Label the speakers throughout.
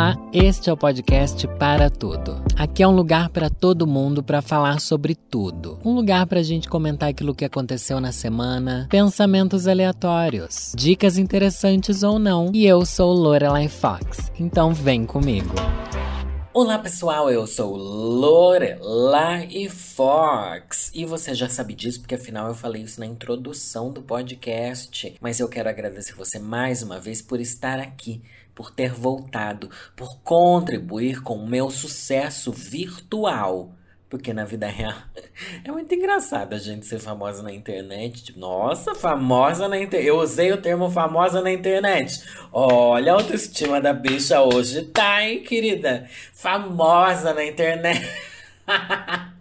Speaker 1: Olá, este é o podcast Para Tudo. Aqui é um lugar para todo mundo para falar sobre tudo. Um lugar para a gente comentar aquilo que aconteceu na semana, pensamentos aleatórios, dicas interessantes ou não. E eu sou Lorelai Fox, então vem comigo. Olá pessoal, eu sou Lorelai Fox e você já sabe disso porque afinal eu falei isso na introdução do podcast. Mas eu quero agradecer você mais uma vez por estar aqui por ter voltado, por contribuir com o meu sucesso virtual. Porque na vida real é muito engraçado a gente ser famosa na internet. Tipo, nossa, famosa na internet. Eu usei o termo famosa na internet. Olha a autoestima da bicha hoje, tá, hein, querida? Famosa na internet.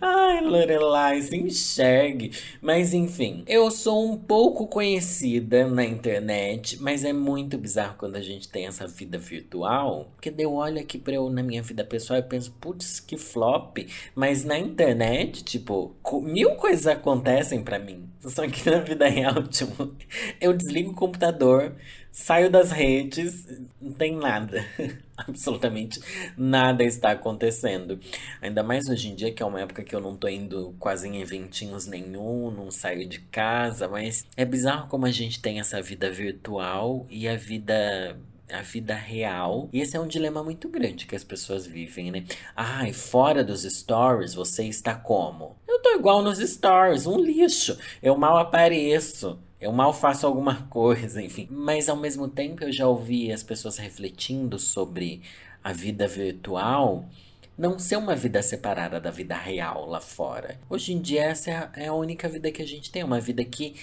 Speaker 1: Ai, Lorelai, se enxergue. Mas enfim, eu sou um pouco conhecida na internet, mas é muito bizarro quando a gente tem essa vida virtual. Porque eu olho aqui pra eu na minha vida pessoal e penso, putz, que flop. Mas na internet, tipo, mil coisas acontecem para mim. Só que na vida real, tipo, eu desligo o computador, saio das redes, não tem nada. Absolutamente nada está acontecendo. Ainda mais hoje em dia, que é uma época que eu não tô indo quase em eventinhos nenhum, não saio de casa, mas é bizarro como a gente tem essa vida virtual e a vida a vida real. E esse é um dilema muito grande que as pessoas vivem, né? Ai, fora dos stories, você está como? Eu tô igual nos stories, um lixo. Eu mal apareço. Eu mal faço alguma coisa, enfim. Mas ao mesmo tempo eu já ouvi as pessoas refletindo sobre a vida virtual não ser uma vida separada da vida real lá fora. Hoje em dia essa é a, é única vida que a gente tem, uma vida que,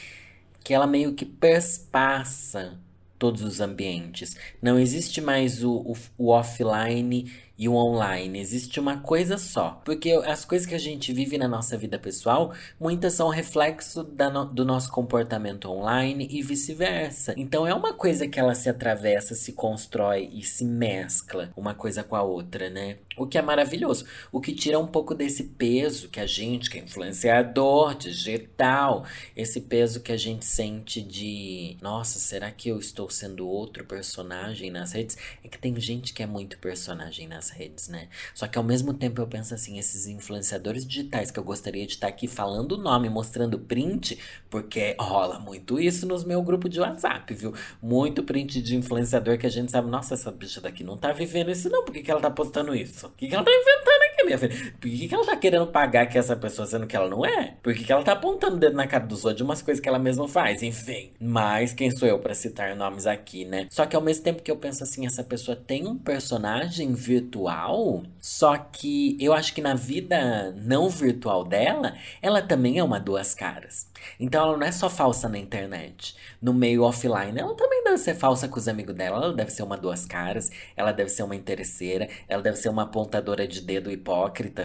Speaker 1: que ela meio que perspassa todos os ambientes. Não existe mais o, o, o offline e o online. Existe uma coisa só. Porque as coisas que a gente vive na nossa vida pessoal, muitas são reflexo no, do nosso comportamento online e vice-versa. Então é uma coisa que ela se atravessa, se constrói e se mescla uma coisa com a outra, né? O que é maravilhoso. O que tira um pouco desse peso que a gente, que é influenciador digital, esse peso que a gente sente de, nossa, será que eu estou sendo outro personagem nas redes? É que tem gente que é muito personagem nas redes, né? Só que ao mesmo tempo eu penso assim, esses influenciadores digitais que eu gostaria de estar aqui falando o nome, mostrando print, porque rola muito isso nos meu grupo de WhatsApp, viu? Muito print de influenciador que a gente sabe, nossa, essa bicha daqui não tá vivendo isso não, por que, que ela tá postando isso? O que, que ela tá inventando aqui, minha filha? Por que, que ela tá querendo pagar que essa pessoa sendo que ela não é? Por que, que ela tá apontando o dedo na cara dos outros de umas coisas que ela mesma faz? Enfim. Mas quem sou eu para citar nomes aqui, né? Só que ao mesmo tempo que eu penso assim, essa pessoa tem um personagem virtual só que eu acho que na vida não virtual dela, ela também é uma duas caras. Então ela não é só falsa na internet. No meio offline, ela também deve ser falsa com os amigos dela. Ela deve ser uma duas caras, ela deve ser uma interesseira, ela deve ser uma apontadora de dedo hipócrita,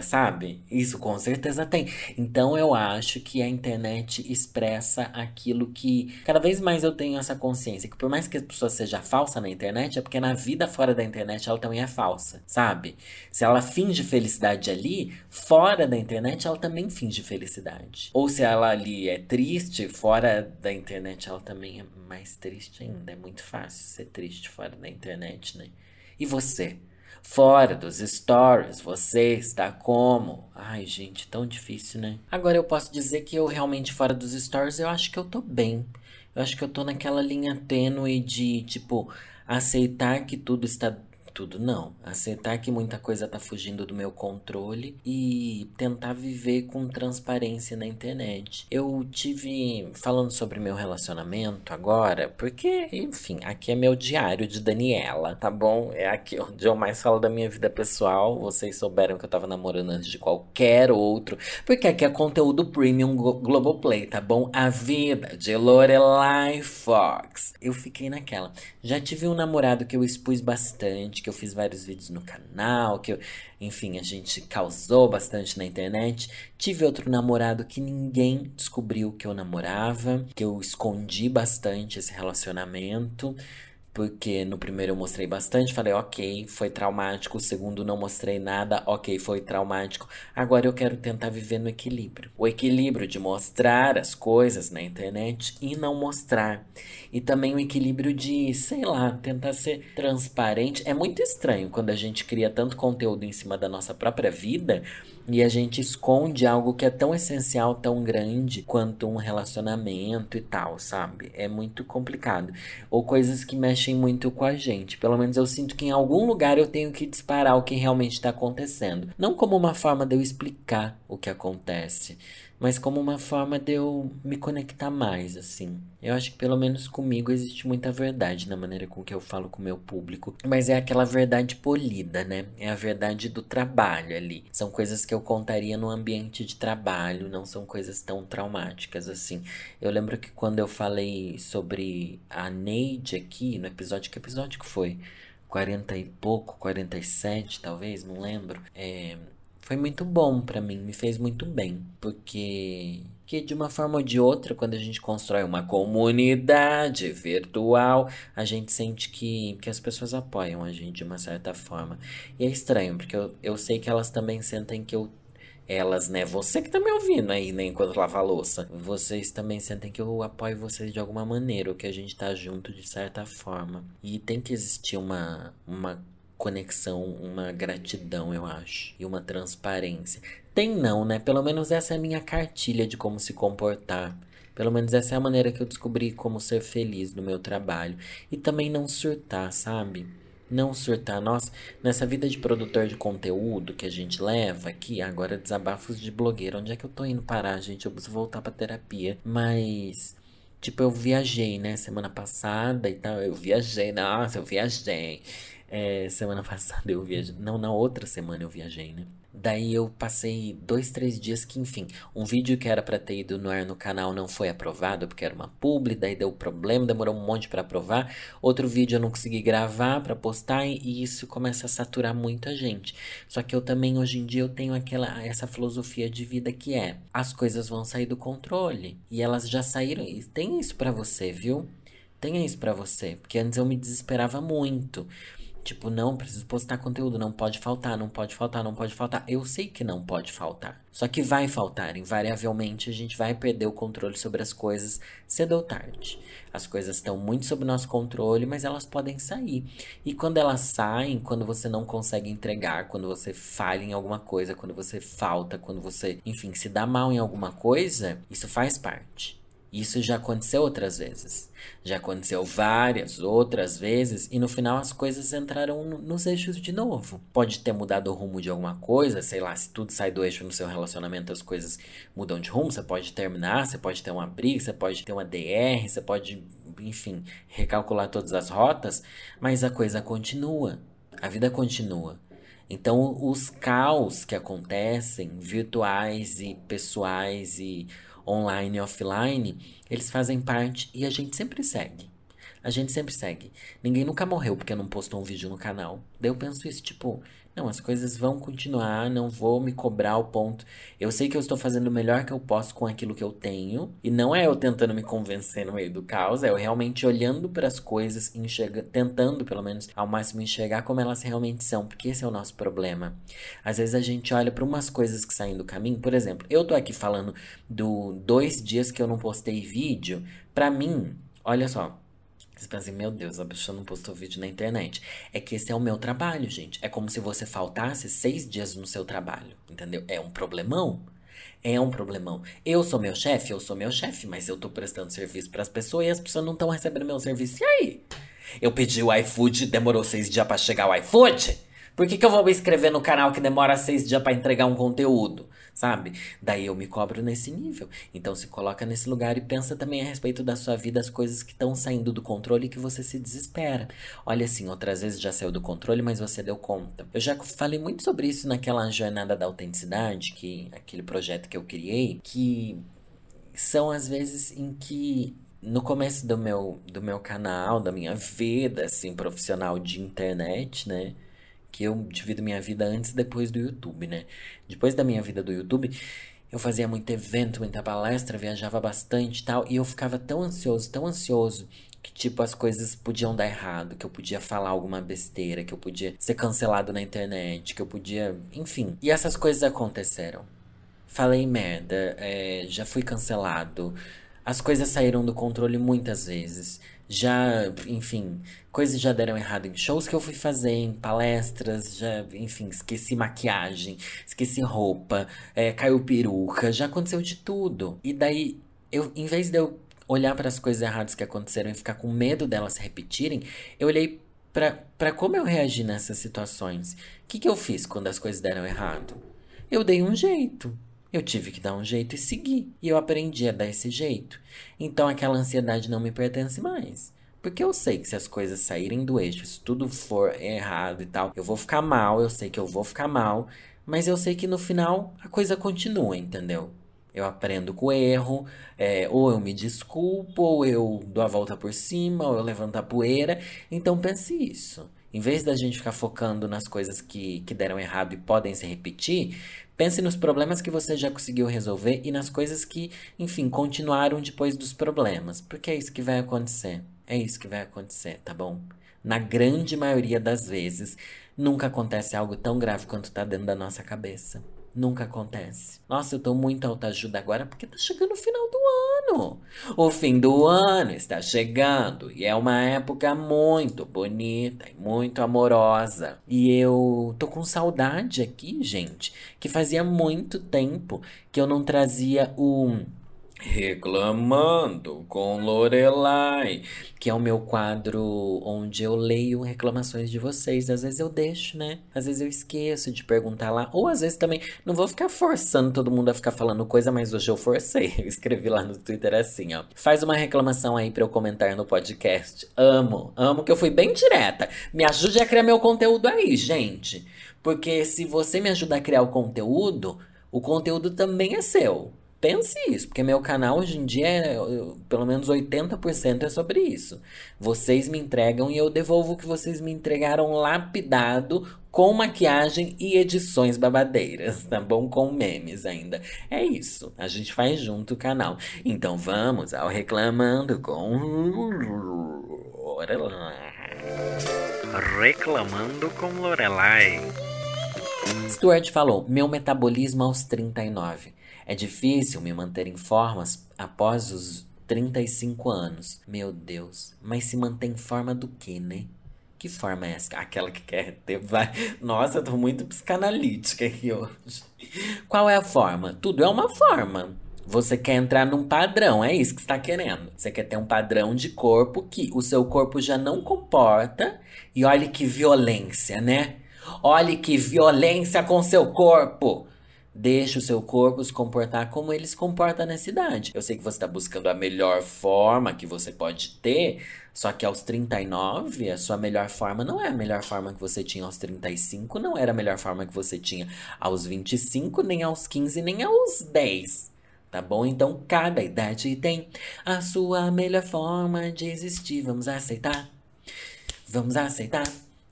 Speaker 1: sabe? Isso com certeza tem. Então eu acho que a internet expressa aquilo que cada vez mais eu tenho essa consciência. Que por mais que a pessoa seja falsa na internet, é porque na vida fora da internet ela também é falsa, sabe? Se ela finge felicidade ali, fora da internet ela também finge felicidade. Ou se ela ali é triste fora da internet, ela também é mais triste ainda. É muito fácil ser triste fora da internet, né? E você? Fora dos stories, você está como? Ai, gente, tão difícil, né? Agora eu posso dizer que eu realmente fora dos stories, eu acho que eu tô bem. Eu acho que eu tô naquela linha tênue de, tipo, aceitar que tudo está tudo, não. Aceitar que muita coisa tá fugindo do meu controle e tentar viver com transparência na internet. Eu tive falando sobre meu relacionamento agora, porque, enfim, aqui é meu diário de Daniela, tá bom? É aqui onde eu mais falo da minha vida pessoal. Vocês souberam que eu tava namorando antes de qualquer outro, porque aqui é conteúdo premium Globoplay, tá bom? A vida de Lorelai Fox. Eu fiquei naquela. Já tive um namorado que eu expus bastante, que eu fiz vários vídeos no canal, que eu, enfim, a gente causou bastante na internet. Tive outro namorado que ninguém descobriu que eu namorava, que eu escondi bastante esse relacionamento. Porque no primeiro eu mostrei bastante, falei, ok, foi traumático. O segundo não mostrei nada, ok, foi traumático. Agora eu quero tentar viver no equilíbrio. O equilíbrio de mostrar as coisas na internet e não mostrar. E também o equilíbrio de, sei lá, tentar ser transparente. É muito estranho quando a gente cria tanto conteúdo em cima da nossa própria vida e a gente esconde algo que é tão essencial, tão grande quanto um relacionamento e tal, sabe? É muito complicado. Ou coisas que mexem muito com a gente. Pelo menos eu sinto que em algum lugar eu tenho que disparar o que realmente está acontecendo. Não como uma forma de eu explicar o que acontece, mas como uma forma de eu me conectar mais, assim. Eu acho que pelo menos comigo existe muita verdade na maneira com que eu falo com o meu público, mas é aquela verdade polida, né? É a verdade do trabalho ali. São coisas que eu contaria no ambiente de trabalho, não são coisas tão traumáticas assim. Eu lembro que quando eu falei sobre a Neide aqui, no episódio, que episódio que foi? 40 e pouco, 47 talvez, não lembro. É, foi muito bom para mim, me fez muito bem, porque que de uma forma ou de outra, quando a gente constrói uma comunidade virtual, a gente sente que, que as pessoas apoiam a gente de uma certa forma. E é estranho, porque eu, eu sei que elas também sentem que eu elas, né? Você que tá me ouvindo aí, né? Enquanto lava a louça. Vocês também sentem que eu apoio vocês de alguma maneira, ou que a gente tá junto de certa forma. E tem que existir uma, uma conexão, uma gratidão, eu acho, e uma transparência. Tem não, né? Pelo menos essa é a minha cartilha de como se comportar. Pelo menos essa é a maneira que eu descobri como ser feliz no meu trabalho. E também não surtar, sabe? Não surtar. Nossa, nessa vida de produtor de conteúdo que a gente leva aqui, agora desabafos de blogueiro. Onde é que eu tô indo parar, gente? Eu preciso voltar pra terapia. Mas. Tipo, eu viajei, né? Semana passada e tal. Eu viajei, nossa, eu viajei. É, semana passada eu viajei. Não, na outra semana eu viajei, né? Daí eu passei dois, três dias que, enfim, um vídeo que era para ter ido no ar no canal não foi aprovado porque era uma publi, daí deu problema, demorou um monte para aprovar. Outro vídeo eu não consegui gravar para postar e isso começa a saturar muita gente. Só que eu também hoje em dia eu tenho aquela essa filosofia de vida que é: as coisas vão sair do controle e elas já saíram. E tem isso para você, viu? Tenha isso para você, porque antes eu me desesperava muito. Tipo, não, preciso postar conteúdo, não pode faltar, não pode faltar, não pode faltar. Eu sei que não pode faltar. Só que vai faltar, invariavelmente a gente vai perder o controle sobre as coisas cedo ou tarde. As coisas estão muito sob nosso controle, mas elas podem sair. E quando elas saem, quando você não consegue entregar, quando você falha em alguma coisa, quando você falta, quando você, enfim, se dá mal em alguma coisa, isso faz parte. Isso já aconteceu outras vezes. Já aconteceu várias outras vezes e no final as coisas entraram nos eixos de novo. Pode ter mudado o rumo de alguma coisa, sei lá, se tudo sai do eixo no seu relacionamento, as coisas mudam de rumo, você pode terminar, você pode ter uma briga, você pode ter uma DR, você pode, enfim, recalcular todas as rotas, mas a coisa continua. A vida continua. Então, os caos que acontecem, virtuais e pessoais e online e offline, eles fazem parte e a gente sempre segue. A gente sempre segue. Ninguém nunca morreu porque não postou um vídeo no canal. Daí eu penso isso, tipo, não, as coisas vão continuar, não vou me cobrar o ponto. Eu sei que eu estou fazendo o melhor que eu posso com aquilo que eu tenho. E não é eu tentando me convencer no meio do caos, é eu realmente olhando para as coisas, enxerga, tentando, pelo menos, ao máximo enxergar como elas realmente são. Porque esse é o nosso problema. Às vezes a gente olha para umas coisas que saem do caminho. Por exemplo, eu tô aqui falando do dois dias que eu não postei vídeo. Para mim, olha só. Você pensa assim, meu Deus, a pessoa não postou vídeo na internet. É que esse é o meu trabalho, gente. É como se você faltasse seis dias no seu trabalho, entendeu? É um problemão. É um problemão. Eu sou meu chefe, eu sou meu chefe, mas eu tô prestando serviço para as pessoas e as pessoas não estão recebendo meu serviço. E aí? Eu pedi o iFood, demorou seis dias para chegar o iFood? Por que, que eu vou me inscrever no canal que demora seis dias para entregar um conteúdo? Sabe? Daí eu me cobro nesse nível. Então se coloca nesse lugar e pensa também a respeito da sua vida, as coisas que estão saindo do controle e que você se desespera. Olha assim, outras vezes já saiu do controle, mas você deu conta. Eu já falei muito sobre isso naquela jornada da autenticidade, que aquele projeto que eu criei, que são as vezes em que no começo do meu, do meu canal, da minha vida, assim, profissional de internet, né? Que eu divido minha vida antes e depois do YouTube, né? Depois da minha vida do YouTube, eu fazia muito evento, muita palestra, viajava bastante e tal, e eu ficava tão ansioso, tão ansioso que tipo as coisas podiam dar errado, que eu podia falar alguma besteira, que eu podia ser cancelado na internet, que eu podia, enfim. E essas coisas aconteceram. Falei merda, é, já fui cancelado. As coisas saíram do controle muitas vezes. Já, enfim, coisas já deram errado em shows que eu fui fazer, em palestras, já, enfim, esqueci maquiagem, esqueci roupa, é, caiu peruca, já aconteceu de tudo. E daí, eu, em vez de eu olhar para as coisas erradas que aconteceram e ficar com medo delas se repetirem, eu olhei para como eu reagi nessas situações. O que, que eu fiz quando as coisas deram errado? Eu dei um jeito. Eu tive que dar um jeito e seguir. E eu aprendi a dar esse jeito. Então aquela ansiedade não me pertence mais. Porque eu sei que se as coisas saírem do eixo, se tudo for errado e tal, eu vou ficar mal, eu sei que eu vou ficar mal, mas eu sei que no final a coisa continua, entendeu? Eu aprendo com o erro, é, ou eu me desculpo, ou eu dou a volta por cima, ou eu levanto a poeira. Então pense isso. Em vez da gente ficar focando nas coisas que, que deram errado e podem se repetir, pense nos problemas que você já conseguiu resolver e nas coisas que, enfim, continuaram depois dos problemas. Porque é isso que vai acontecer. É isso que vai acontecer, tá bom? Na grande maioria das vezes, nunca acontece algo tão grave quanto tá dentro da nossa cabeça. Nunca acontece. Nossa, eu tô muito autoajuda agora porque tá chegando o final do ano. O fim do ano está chegando e é uma época muito bonita e muito amorosa. E eu tô com saudade aqui, gente, que fazia muito tempo que eu não trazia o Reclamando com Lorelai, que é o meu quadro onde eu leio reclamações de vocês. Às vezes eu deixo, né? Às vezes eu esqueço de perguntar lá, ou às vezes também não vou ficar forçando todo mundo a ficar falando coisa, mas hoje eu forcei. Eu escrevi lá no Twitter assim, ó. Faz uma reclamação aí para eu comentar no podcast. Amo, amo que eu fui bem direta. Me ajude a criar meu conteúdo aí, gente. Porque se você me ajudar a criar o conteúdo, o conteúdo também é seu. Pense isso, porque meu canal hoje em dia, é, pelo menos 80% é sobre isso. Vocês me entregam e eu devolvo o que vocês me entregaram lapidado, com maquiagem e edições babadeiras, tá bom? Com memes ainda. É isso, a gente faz junto o canal. Então vamos ao Reclamando com Lorelai.
Speaker 2: Reclamando com Lorelai.
Speaker 1: Stuart falou: Meu metabolismo aos 39. É difícil me manter em formas após os 35 anos. Meu Deus, mas se mantém em forma do que, né? Que forma é essa? Aquela que quer ter. Vai. Nossa, eu tô muito psicanalítica aqui hoje. Qual é a forma? Tudo é uma forma. Você quer entrar num padrão, é isso que está querendo. Você quer ter um padrão de corpo que o seu corpo já não comporta. E olhe que violência, né? Olhe que violência com seu corpo. Deixe o seu corpo se comportar como ele se comporta na cidade. Eu sei que você está buscando a melhor forma que você pode ter, só que aos 39, a sua melhor forma não é a melhor forma que você tinha aos 35, não era a melhor forma que você tinha aos 25, nem aos 15, nem aos 10. Tá bom? Então, cada idade tem a sua melhor forma de existir. Vamos aceitar? Vamos aceitar?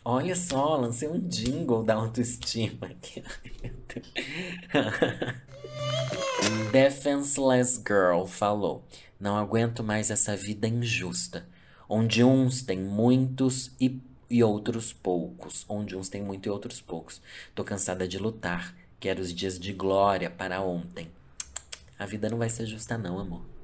Speaker 1: Olha só, lancei um jingle da autoestima aqui. Defenseless Girl falou: Não aguento mais essa vida injusta, onde uns têm muitos e, e outros poucos. Onde uns têm muito e outros poucos. Tô cansada de lutar. Quero os dias de glória para ontem. A vida não vai ser justa, não, amor.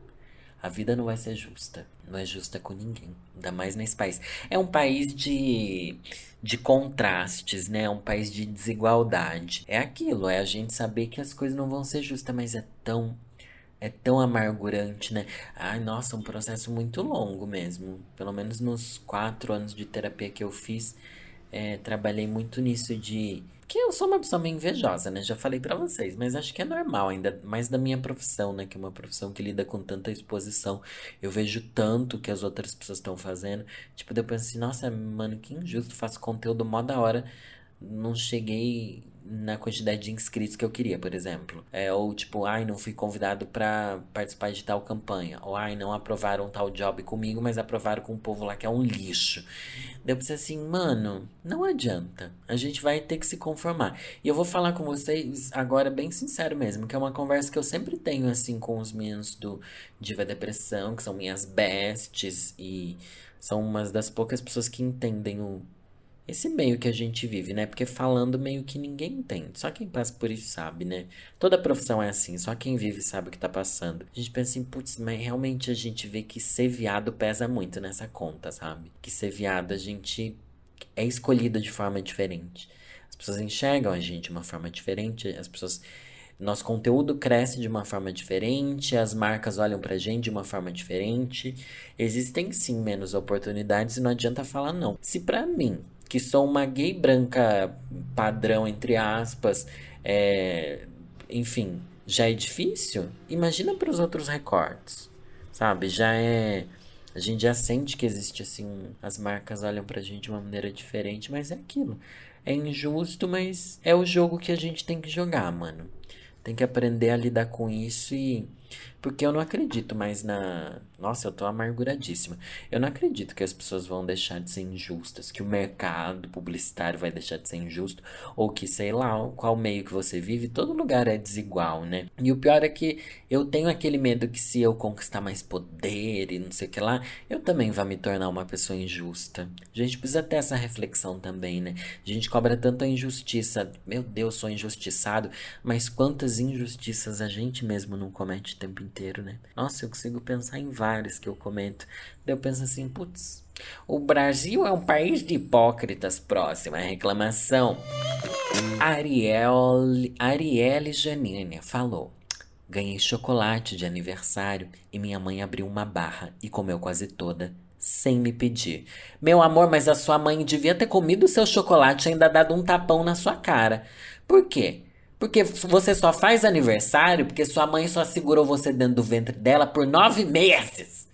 Speaker 1: A vida não vai ser justa. Não é justa com ninguém. Ainda mais nesse país. É um país de, de contrastes, né? É um país de desigualdade. É aquilo, é a gente saber que as coisas não vão ser justas, mas é tão. É tão amargurante, né? Ai, nossa, um processo muito longo mesmo. Pelo menos nos quatro anos de terapia que eu fiz, é, trabalhei muito nisso de que eu sou uma pessoa meio invejosa, né? Já falei para vocês, mas acho que é normal, ainda mais da minha profissão, né? Que é uma profissão que lida com tanta exposição. Eu vejo tanto que as outras pessoas estão fazendo. Tipo, depois assim, nossa, mano, que injusto, faço conteúdo mó da hora. não cheguei na quantidade de inscritos que eu queria, por exemplo. É, ou tipo, ai, não fui convidado para participar de tal campanha. Ou ai, não aprovaram tal job comigo, mas aprovaram com o povo lá que é um lixo. Deu pra ser assim, mano, não adianta. A gente vai ter que se conformar. E eu vou falar com vocês agora bem sincero mesmo, que é uma conversa que eu sempre tenho assim com os meninos do Diva Depressão, que são minhas bestes e são umas das poucas pessoas que entendem o esse meio que a gente vive, né? Porque falando meio que ninguém entende. Só quem passa por isso sabe, né? Toda profissão é assim, só quem vive sabe o que tá passando. A gente pensa assim, putz, mas realmente a gente vê que ser viado pesa muito nessa conta, sabe? Que ser viado a gente é escolhido de forma diferente. As pessoas enxergam a gente de uma forma diferente, as pessoas nosso conteúdo cresce de uma forma diferente, as marcas olham pra gente de uma forma diferente. Existem sim menos oportunidades e não adianta falar não. Se para mim que sou uma gay branca padrão, entre aspas, é, enfim, já é difícil, imagina para os outros recortes, sabe? Já é. A gente já sente que existe assim. As marcas olham pra gente de uma maneira diferente, mas é aquilo. É injusto, mas é o jogo que a gente tem que jogar, mano. Tem que aprender a lidar com isso e porque eu não acredito mais na. Nossa, eu tô amarguradíssima. Eu não acredito que as pessoas vão deixar de ser injustas, que o mercado publicitário vai deixar de ser injusto, ou que, sei lá, qual meio que você vive, todo lugar é desigual, né? E o pior é que eu tenho aquele medo que se eu conquistar mais poder e não sei o que lá, eu também vou me tornar uma pessoa injusta. A gente precisa ter essa reflexão também, né? A gente cobra tanta injustiça. Meu Deus, sou injustiçado. Mas quantas injustiças a gente mesmo não comete o tempo inteiro? né? Nossa, eu consigo pensar em vários que eu comento. Daí eu penso assim, putz, o Brasil é um país de hipócritas. Próxima reclamação. Ariel, Arielle Janine falou. Ganhei chocolate de aniversário e minha mãe abriu uma barra e comeu quase toda, sem me pedir. Meu amor, mas a sua mãe devia ter comido seu chocolate e ainda dado um tapão na sua cara. Por quê? Porque você só faz aniversário porque sua mãe só segurou você dentro do ventre dela por nove meses.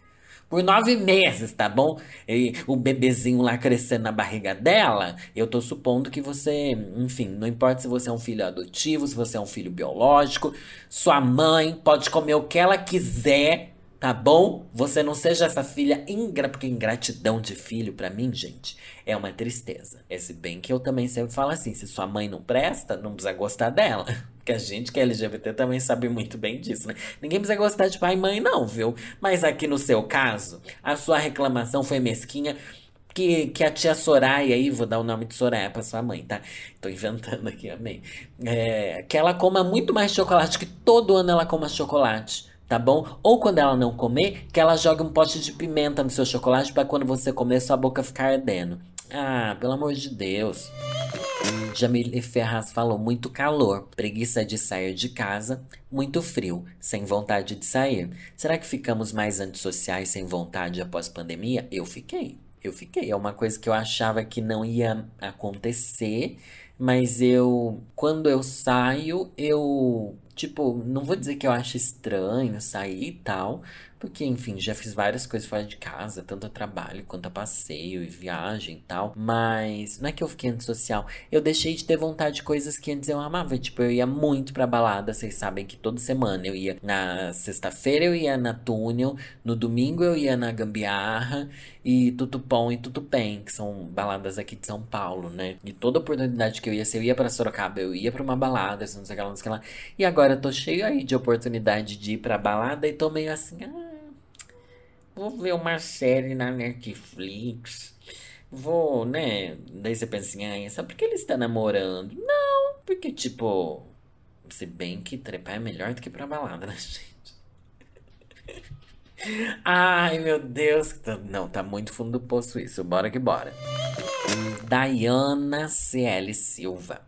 Speaker 1: Por nove meses, tá bom? E o bebezinho lá crescendo na barriga dela, eu tô supondo que você, enfim, não importa se você é um filho adotivo, se você é um filho biológico, sua mãe pode comer o que ela quiser Tá bom? Você não seja essa filha ingra, porque ingratidão de filho para mim, gente, é uma tristeza. Esse bem que eu também sempre falo assim, se sua mãe não presta, não precisa gostar dela. Porque a gente que é LGBT também sabe muito bem disso, né? Ninguém precisa gostar de pai e mãe não, viu? Mas aqui no seu caso, a sua reclamação foi mesquinha que, que a tia Soraya aí, vou dar o nome de Soraya pra sua mãe, tá? Tô inventando aqui, amei. É, que ela coma muito mais chocolate, que todo ano ela coma chocolate tá bom? Ou quando ela não comer, que ela jogue um pote de pimenta no seu chocolate para quando você comer sua boca ficar ardendo. Ah, pelo amor de Deus. Jamile Ferraz falou muito calor, preguiça de sair de casa, muito frio, sem vontade de sair. Será que ficamos mais antissociais sem vontade após pandemia? Eu fiquei. Eu fiquei. É uma coisa que eu achava que não ia acontecer, mas eu, quando eu saio, eu Tipo, não vou dizer que eu acho estranho sair e tal, porque, enfim, já fiz várias coisas fora de casa, tanto a trabalho quanto a passeio e viagem e tal. Mas não é que eu fiquei antissocial. Eu deixei de ter vontade de coisas que antes eu amava. Tipo, eu ia muito pra balada. Vocês sabem que toda semana eu ia na sexta-feira, eu ia na Túnel. No domingo eu ia na Gambiarra. E Tutupom e Tutupem, que são baladas aqui de São Paulo, né? E toda oportunidade que eu ia, se eu ia pra Sorocaba, eu ia pra uma balada, não sei o que lá, não sei o que lá. E agora eu tô cheio aí de oportunidade de ir pra balada e tô meio assim, ah, vou ver uma série na Netflix. Vou, né? Daí você pensa assim, ah, só porque ele está namorando? Não, porque, tipo, se bem que trepar é melhor do que pra balada, né, gente? Ai, meu Deus. Não, tá muito fundo do poço isso. Bora que bora. Diana CL Silva.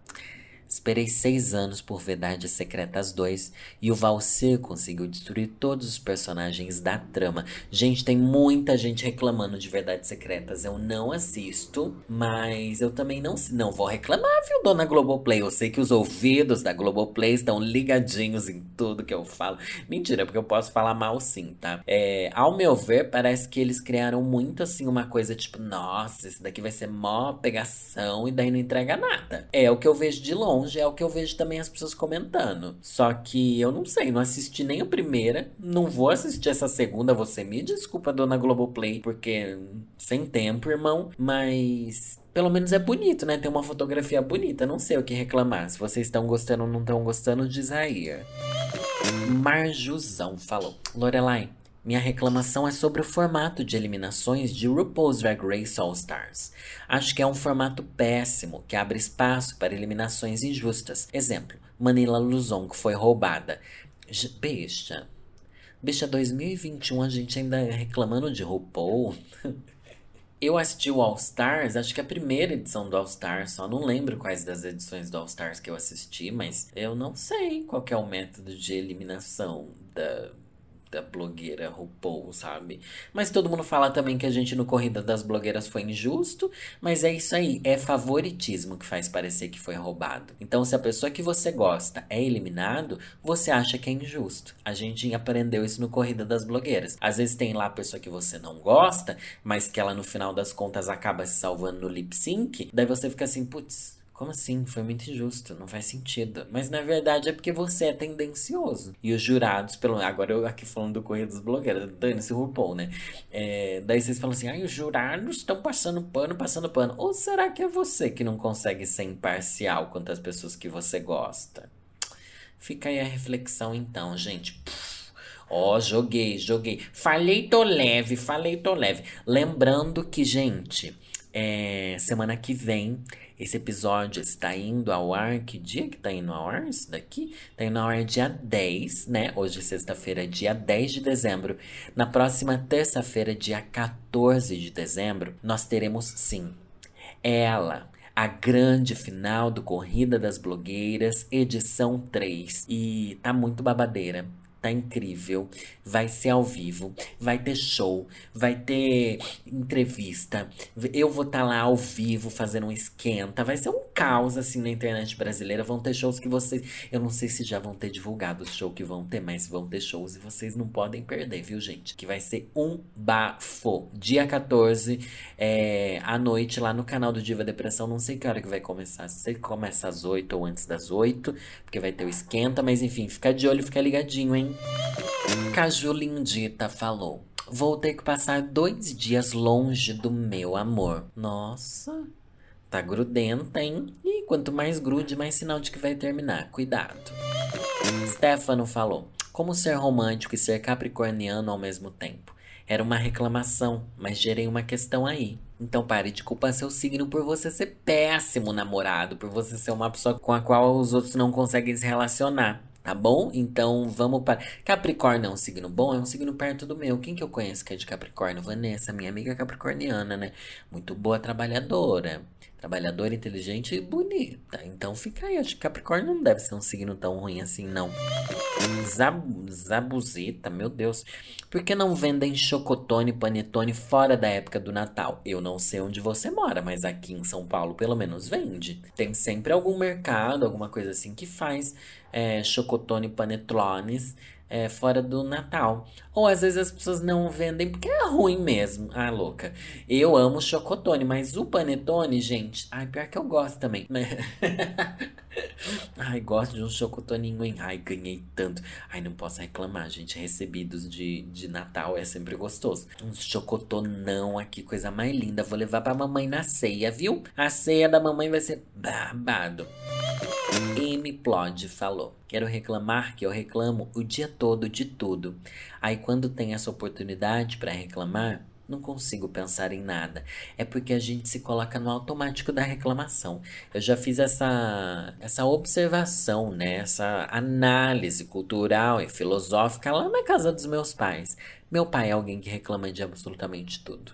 Speaker 1: Esperei seis anos por Verdades Secretas 2 e o Valsir conseguiu destruir todos os personagens da trama. Gente, tem muita gente reclamando de Verdades Secretas. Eu não assisto, mas eu também não, não vou reclamar, viu, dona Globoplay? Eu sei que os ouvidos da Globoplay estão ligadinhos em tudo que eu falo. Mentira, porque eu posso falar mal sim, tá? É, ao meu ver, parece que eles criaram muito assim uma coisa tipo, nossa, esse daqui vai ser mó pegação e daí não entrega nada. É o que eu vejo de longe longe é o que eu vejo também as pessoas comentando. Só que eu não sei, não assisti nem a primeira, não vou assistir essa segunda, você me desculpa, dona Globoplay, porque sem tempo, irmão, mas pelo menos é bonito, né? Tem uma fotografia bonita, não sei o que reclamar. Se vocês estão gostando ou não estão gostando, diz aí. Marjuzão falou. Lorelai, minha reclamação é sobre o formato de eliminações de RuPaul's Drag Race All Stars. Acho que é um formato péssimo, que abre espaço para eliminações injustas. Exemplo, Manila Luzon, que foi roubada. Bicha. Bicha, 2021 a gente ainda reclamando de RuPaul. Eu assisti o All Stars, acho que a primeira edição do All Stars, só não lembro quais das edições do All Stars que eu assisti, mas eu não sei qual é o método de eliminação da, da blogueira RuPaul, sabe? Mas todo mundo fala também que a gente no Corrida das Blogueiras foi injusto, mas é isso aí, é favoritismo que faz parecer que foi roubado. Então, se a pessoa que você gosta é eliminado, você acha que é injusto. A gente aprendeu isso no Corrida das Blogueiras. Às vezes tem lá a pessoa que você não gosta, mas que ela no final das contas acaba se salvando no lip sync, daí você fica assim, putz, como assim? Foi muito injusto, não faz sentido. Mas na verdade é porque você é tendencioso. E os jurados, pelo agora eu aqui falando do Correio dos Blogueiros, dane-se RuPaul, né? É, daí vocês falam assim, ai, os jurados estão passando pano, passando pano. Ou será que é você que não consegue ser imparcial quanto às pessoas que você gosta? Fica aí a reflexão então, gente. Ó, oh, joguei, joguei. Falei, tô leve, falei, tô leve. Lembrando que, gente, é, semana que vem esse episódio está indo ao ar. Que dia que está indo ao ar isso daqui? Está indo ao ar dia 10, né? Hoje, sexta-feira, dia 10 de dezembro. Na próxima terça-feira, dia 14 de dezembro, nós teremos sim ela, a grande final do Corrida das Blogueiras, edição 3. E tá muito babadeira tá incrível. Vai ser ao vivo, vai ter show, vai ter entrevista. Eu vou estar tá lá ao vivo fazendo um esquenta. Vai ser um caos assim na internet brasileira. Vão ter shows que vocês. Eu não sei se já vão ter divulgado o show que vão ter, mas vão ter shows e vocês não podem perder, viu, gente? Que vai ser um bafo. Dia 14, é, à noite, lá no canal do Diva Depressão. Não sei que hora que vai começar. Se começa às 8 ou antes das 8, porque vai ter o esquenta, mas enfim, fica de olho, fica ligadinho, hein? Caju Lindita falou. Vou ter que passar dois dias longe do meu amor. Nossa, tá grudenta, hein? E quanto mais grude, mais sinal de que vai terminar. Cuidado. Stefano falou. Como ser romântico e ser capricorniano ao mesmo tempo? Era uma reclamação, mas gerei uma questão aí. Então pare de culpar seu signo por você ser péssimo namorado, por você ser uma pessoa com a qual os outros não conseguem se relacionar. Tá bom? Então vamos para. Capricórnio é um signo bom? É um signo perto do meu. Quem que eu conheço que é de Capricórnio? Vanessa, minha amiga capricorniana, né? Muito boa trabalhadora. Trabalhadora, inteligente e bonita. Então fica aí. Acho que Capricórnio não deve ser um signo tão ruim assim, não. Zab Zabuzeta, meu Deus. Por que não vendem chocotone e panetone fora da época do Natal? Eu não sei onde você mora, mas aqui em São Paulo pelo menos vende. Tem sempre algum mercado, alguma coisa assim que faz é, chocotone e panetones é, fora do Natal. Ou às vezes as pessoas não vendem porque é ruim mesmo. Ah, louca. Eu amo chocotone, mas o panetone, gente. Ai, pior que eu gosto também. Ai, gosto de um chocotoninho, hein? Ai, ganhei tanto. Ai, não posso reclamar, gente. Recebidos de, de Natal é sempre gostoso. Um chocotonão aqui, coisa mais linda. Vou levar pra mamãe na ceia, viu? A ceia da mamãe vai ser babado. M. Plod falou: Quero reclamar que eu reclamo o dia todo de tudo. Aí, quando tem essa oportunidade para reclamar, não consigo pensar em nada. É porque a gente se coloca no automático da reclamação. Eu já fiz essa, essa observação, né? essa análise cultural e filosófica lá na casa dos meus pais. Meu pai é alguém que reclama de absolutamente tudo.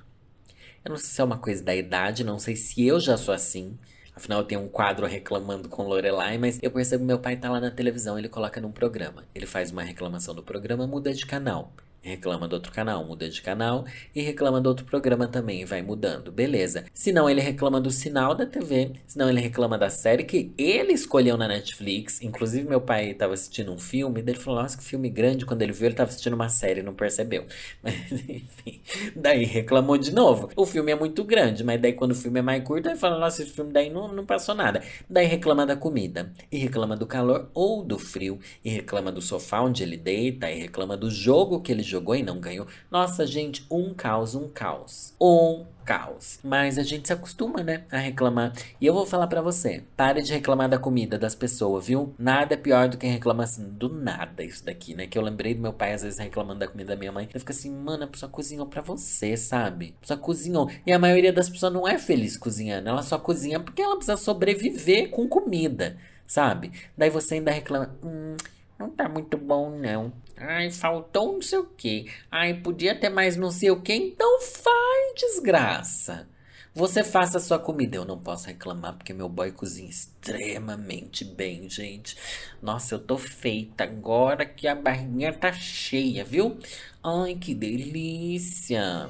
Speaker 1: Eu não sei se é uma coisa da idade, não sei se eu já sou assim. Afinal, tenho um quadro reclamando com Lorelai, mas eu percebo que meu pai tá lá na televisão, ele coloca num programa. Ele faz uma reclamação do programa, muda de canal reclama do outro canal, muda de canal e reclama do outro programa também, vai mudando, beleza. Se não, ele reclama do sinal da TV, se não, ele reclama da série que ele escolheu na Netflix. Inclusive, meu pai estava assistindo um filme, daí ele falou: Nossa, que filme grande. Quando ele viu, ele estava assistindo uma série, não percebeu. Mas, enfim, daí reclamou de novo. O filme é muito grande, mas daí quando o filme é mais curto, ele fala: Nossa, esse filme daí não, não passou nada. Daí reclama da comida, e reclama do calor ou do frio, e reclama do sofá onde ele deita, e reclama do jogo que ele jogou jogou e não ganhou. Nossa, gente, um caos, um caos. Um caos. Mas a gente se acostuma, né, a reclamar. E eu vou falar para você, pare de reclamar da comida das pessoas, viu? Nada é pior do que reclamar assim, do nada isso daqui, né? Que eu lembrei do meu pai às vezes reclamando da comida da minha mãe. Eu fico assim, mano, a pessoa cozinhou pra você, sabe? A pessoa cozinhou. E a maioria das pessoas não é feliz cozinhando. Ela só cozinha porque ela precisa sobreviver com comida, sabe? Daí você ainda reclama, hum, não tá muito bom não. Ai, faltou não sei o que. Ai, podia ter mais não sei o que. Então faz, desgraça. Você faça a sua comida. Eu não posso reclamar porque meu boy cozinha extremamente bem, gente. Nossa, eu tô feita agora que a barriguinha tá cheia, viu? Ai, que delícia.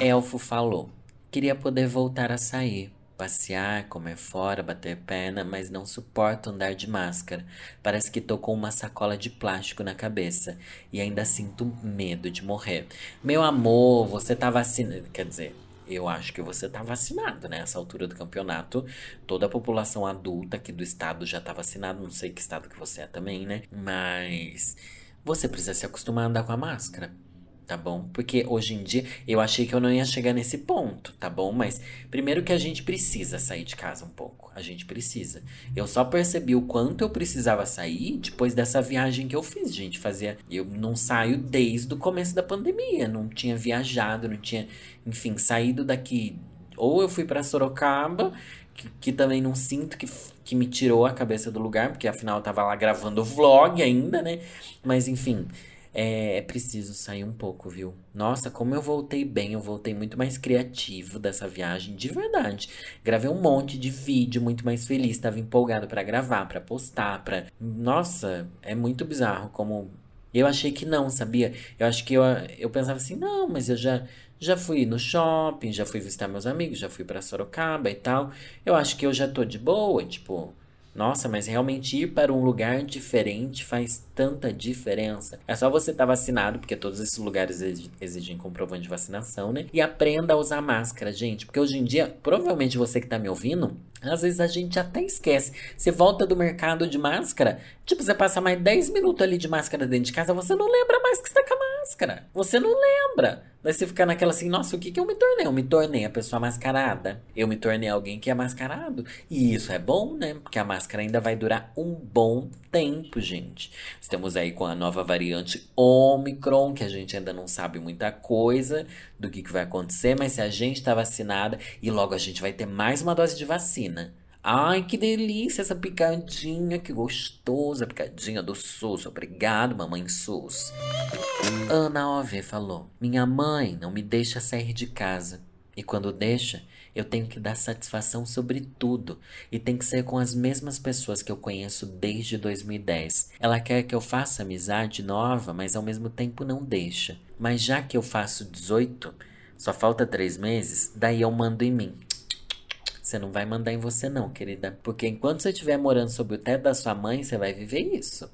Speaker 1: Elfo falou. Queria poder voltar a sair passear, comer fora, bater perna, mas não suporto andar de máscara. Parece que tô com uma sacola de plástico na cabeça e ainda sinto medo de morrer. Meu amor, você tá vacinado. Quer dizer, eu acho que você tá vacinado, né? Essa altura do campeonato, toda a população adulta aqui do estado já tá vacinada. Não sei que estado que você é também, né? Mas você precisa se acostumar a andar com a máscara tá bom? Porque hoje em dia eu achei que eu não ia chegar nesse ponto, tá bom? Mas primeiro que a gente precisa sair de casa um pouco. A gente precisa. Eu só percebi o quanto eu precisava sair depois dessa viagem que eu fiz, gente. Fazia. Eu não saio desde o começo da pandemia. Não tinha viajado, não tinha, enfim, saído daqui. Ou eu fui para Sorocaba, que, que, também não sinto que, que me tirou a cabeça do lugar, porque afinal eu tava lá gravando vlog ainda, né? Mas enfim é, é preciso sair um pouco, viu? Nossa, como eu voltei bem, eu voltei muito mais criativo dessa viagem, de verdade. Gravei um monte de vídeo, muito mais feliz, estava empolgado para gravar, para postar, para Nossa, é muito bizarro como eu achei que não, sabia? Eu acho que eu, eu pensava assim, não, mas eu já já fui no shopping, já fui visitar meus amigos, já fui para Sorocaba e tal. Eu acho que eu já tô de boa, tipo, nossa, mas realmente ir para um lugar diferente faz tanta diferença. É só você estar tá vacinado, porque todos esses lugares exigem comprovante de vacinação, né? E aprenda a usar máscara, gente. Porque hoje em dia, provavelmente você que tá me ouvindo, às vezes a gente até esquece. Você volta do mercado de máscara, tipo, você passa mais 10 minutos ali de máscara dentro de casa, você não lembra mais que está com a máscara. Você não lembra. Daí você fica naquela assim, nossa, o que, que eu me tornei? Eu me tornei a pessoa mascarada. Eu me tornei alguém que é mascarado. E isso é bom, né? Porque a máscara ainda vai durar um bom tempo, gente. Estamos aí com a nova variante Omicron, que a gente ainda não sabe muita coisa do que, que vai acontecer, mas se a gente tá vacinada e logo a gente vai ter mais uma dose de vacina. Ai, que delícia essa picadinha, que gostosa, picadinha do SUS. Obrigado, mamãe SUS. Ana OV falou: Minha mãe não me deixa sair de casa. E quando deixa, eu tenho que dar satisfação sobre tudo. E tem que ser com as mesmas pessoas que eu conheço desde 2010. Ela quer que eu faça amizade nova, mas ao mesmo tempo não deixa. Mas já que eu faço 18, só falta três meses, daí eu mando em mim. Você não vai mandar em você, não, querida. Porque enquanto você estiver morando sob o teto da sua mãe, você vai viver isso.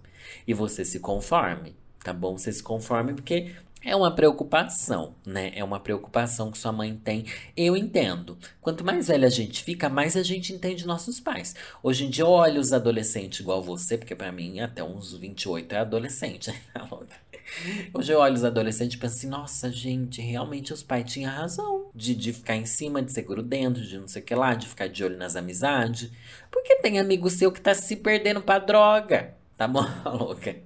Speaker 1: E você se conforme, tá bom? Você se conforme porque é uma preocupação, né? É uma preocupação que sua mãe tem. Eu entendo. Quanto mais velha a gente fica, mais a gente entende nossos pais. Hoje em dia eu olho os adolescentes igual você, porque para mim até uns 28 é adolescente. Né? Hoje eu olho os adolescentes e penso assim, nossa, gente, realmente os pais tinham razão. De, de ficar em cima, de ser dentro, de não sei o que lá, de ficar de olho nas amizades. Porque tem amigo seu que tá se perdendo pra droga. Tá bom, louca?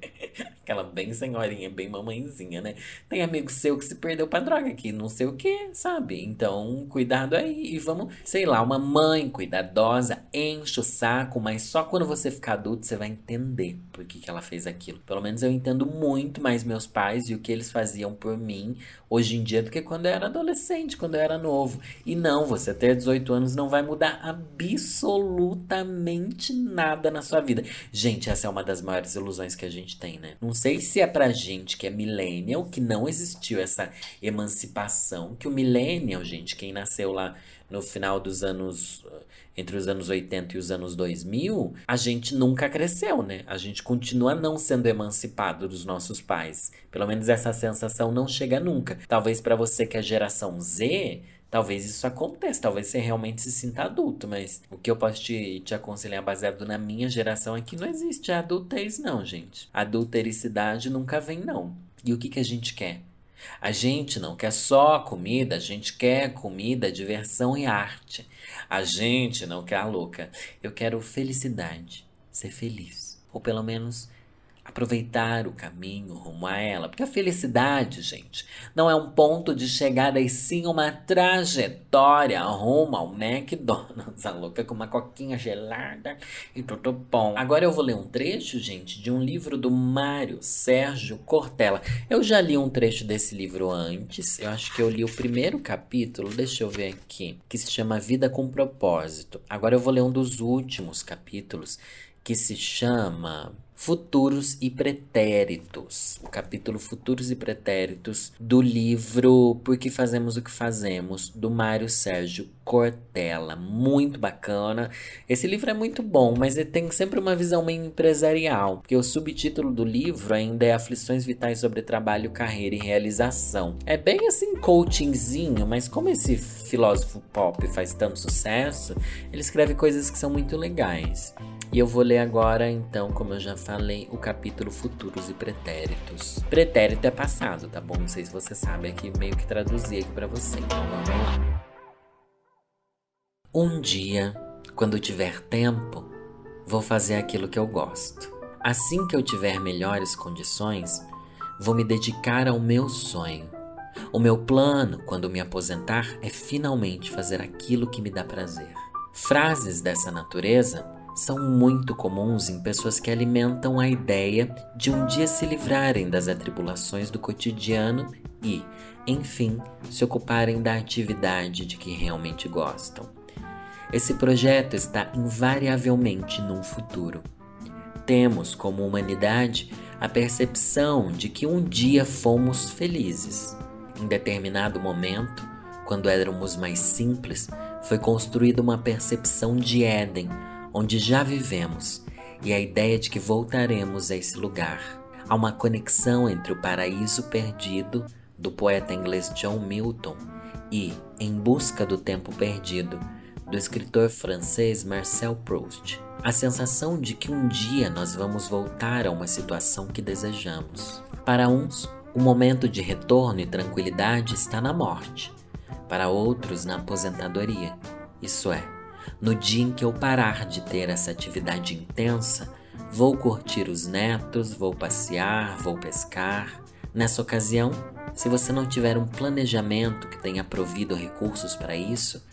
Speaker 1: Aquela bem senhorinha, bem mamãezinha, né? Tem amigo seu que se perdeu pra droga aqui, não sei o que, sabe? Então, cuidado aí e vamos, sei lá, uma mãe cuidadosa enche o saco, mas só quando você ficar adulto você vai entender por que, que ela fez aquilo. Pelo menos eu entendo muito mais meus pais e o que eles faziam por mim hoje em dia do que quando eu era adolescente, quando eu era novo. E não, você ter 18 anos não vai mudar absolutamente nada na sua vida. Gente, essa é uma das maiores ilusões que a gente tem, né? Não sei se é pra gente que é millennial, que não existiu essa emancipação, que o millennial, gente, quem nasceu lá no final dos anos entre os anos 80 e os anos 2000, a gente nunca cresceu, né? A gente continua não sendo emancipado dos nossos pais. Pelo menos essa sensação não chega nunca. Talvez para você que é geração Z, talvez isso aconteça, talvez você realmente se sinta adulto, mas o que eu posso te, te aconselhar baseado na minha geração é que não existe adultez, não, gente. Adultericidade nunca vem, não. E o que, que a gente quer? A gente não quer só comida, a gente quer comida, diversão e arte. A gente não quer a louca. Eu quero felicidade, ser feliz. Ou pelo menos aproveitar o caminho rumo a ela. Porque a felicidade, gente, não é um ponto de chegada, e sim uma trajetória rumo ao McDonald's. A louca com uma coquinha gelada e tudo bom. Agora eu vou ler um trecho, gente, de um livro do Mário Sérgio Cortella. Eu já li um trecho desse livro antes. Eu acho que eu li o primeiro capítulo, deixa eu ver aqui, que se chama Vida com Propósito. Agora eu vou ler um dos últimos capítulos que se chama Futuros e Pretéritos, o capítulo Futuros e Pretéritos do livro Por que Fazemos o que Fazemos, do Mário Sérgio Cortella. Muito bacana. Esse livro é muito bom, mas ele tem sempre uma visão meio empresarial, porque o subtítulo do livro ainda é Aflições Vitais sobre Trabalho, Carreira e Realização. É bem assim, coachingzinho, mas como esse filósofo pop faz tanto sucesso, ele escreve coisas que são muito legais. E eu vou ler agora, então, como eu já falei, o capítulo Futuros e Pretéritos. Pretérito é passado, tá bom? Não sei se você sabe aqui, meio que traduzi aqui pra você. Então vamos lá. Um dia, quando tiver tempo, vou fazer aquilo que eu gosto. Assim que eu tiver melhores condições, vou me dedicar ao meu sonho. O meu plano, quando me aposentar, é finalmente fazer aquilo que me dá prazer. Frases dessa natureza são muito comuns em pessoas que alimentam a ideia de um dia se livrarem das atribulações do cotidiano e, enfim, se ocuparem da atividade de que realmente gostam. Esse projeto está invariavelmente num futuro. Temos, como humanidade, a percepção de que um dia fomos felizes. Em determinado momento, quando éramos mais simples, foi construída uma percepção de Éden onde já vivemos e a ideia de que voltaremos a esse lugar. Há uma conexão entre o paraíso perdido do poeta inglês John Milton e Em Busca do Tempo Perdido do escritor francês Marcel Proust. A sensação de que um dia nós vamos voltar a uma situação que desejamos. Para uns, o momento de retorno e tranquilidade está na morte, para outros, na aposentadoria. Isso é, no dia em que eu parar de ter essa atividade intensa, vou curtir os netos, vou passear, vou pescar. Nessa ocasião, se você não tiver um planejamento que tenha provido recursos para isso,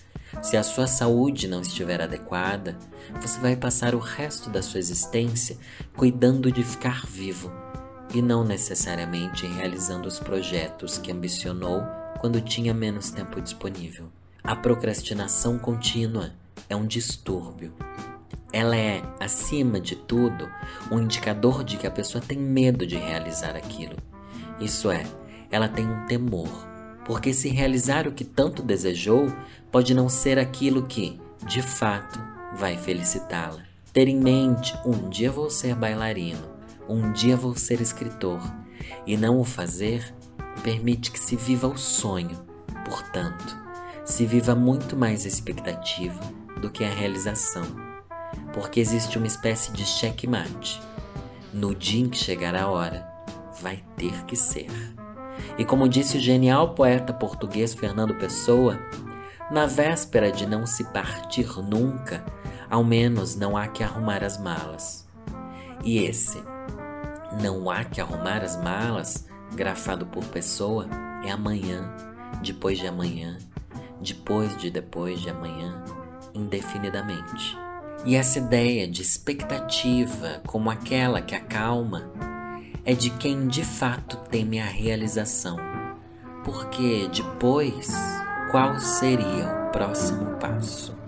Speaker 1: se a sua saúde não estiver adequada, você vai passar o resto da sua existência cuidando de ficar vivo e não necessariamente realizando os projetos que ambicionou quando tinha menos tempo disponível. A procrastinação contínua é um distúrbio. Ela é, acima de tudo, um indicador de que a pessoa tem medo de realizar aquilo. Isso é, ela tem um temor, porque se realizar o que tanto desejou, pode não ser aquilo que, de fato, vai felicitá-la. Ter em mente: um dia vou ser bailarino, um dia vou ser escritor, e não o fazer permite que se viva o sonho. Portanto, se viva muito mais a expectativa do que a realização, porque existe uma espécie de checkmate. No dia em que chegar a hora, vai ter que ser. E como disse o genial poeta português Fernando Pessoa, na véspera de não se partir nunca, ao menos não há que arrumar as malas. E esse, Não há que arrumar as malas, grafado por pessoa, é amanhã, depois de amanhã, depois de depois de amanhã, indefinidamente. E essa ideia de expectativa, como aquela que acalma, é de quem de fato teme a realização. Porque depois, qual seria o próximo passo?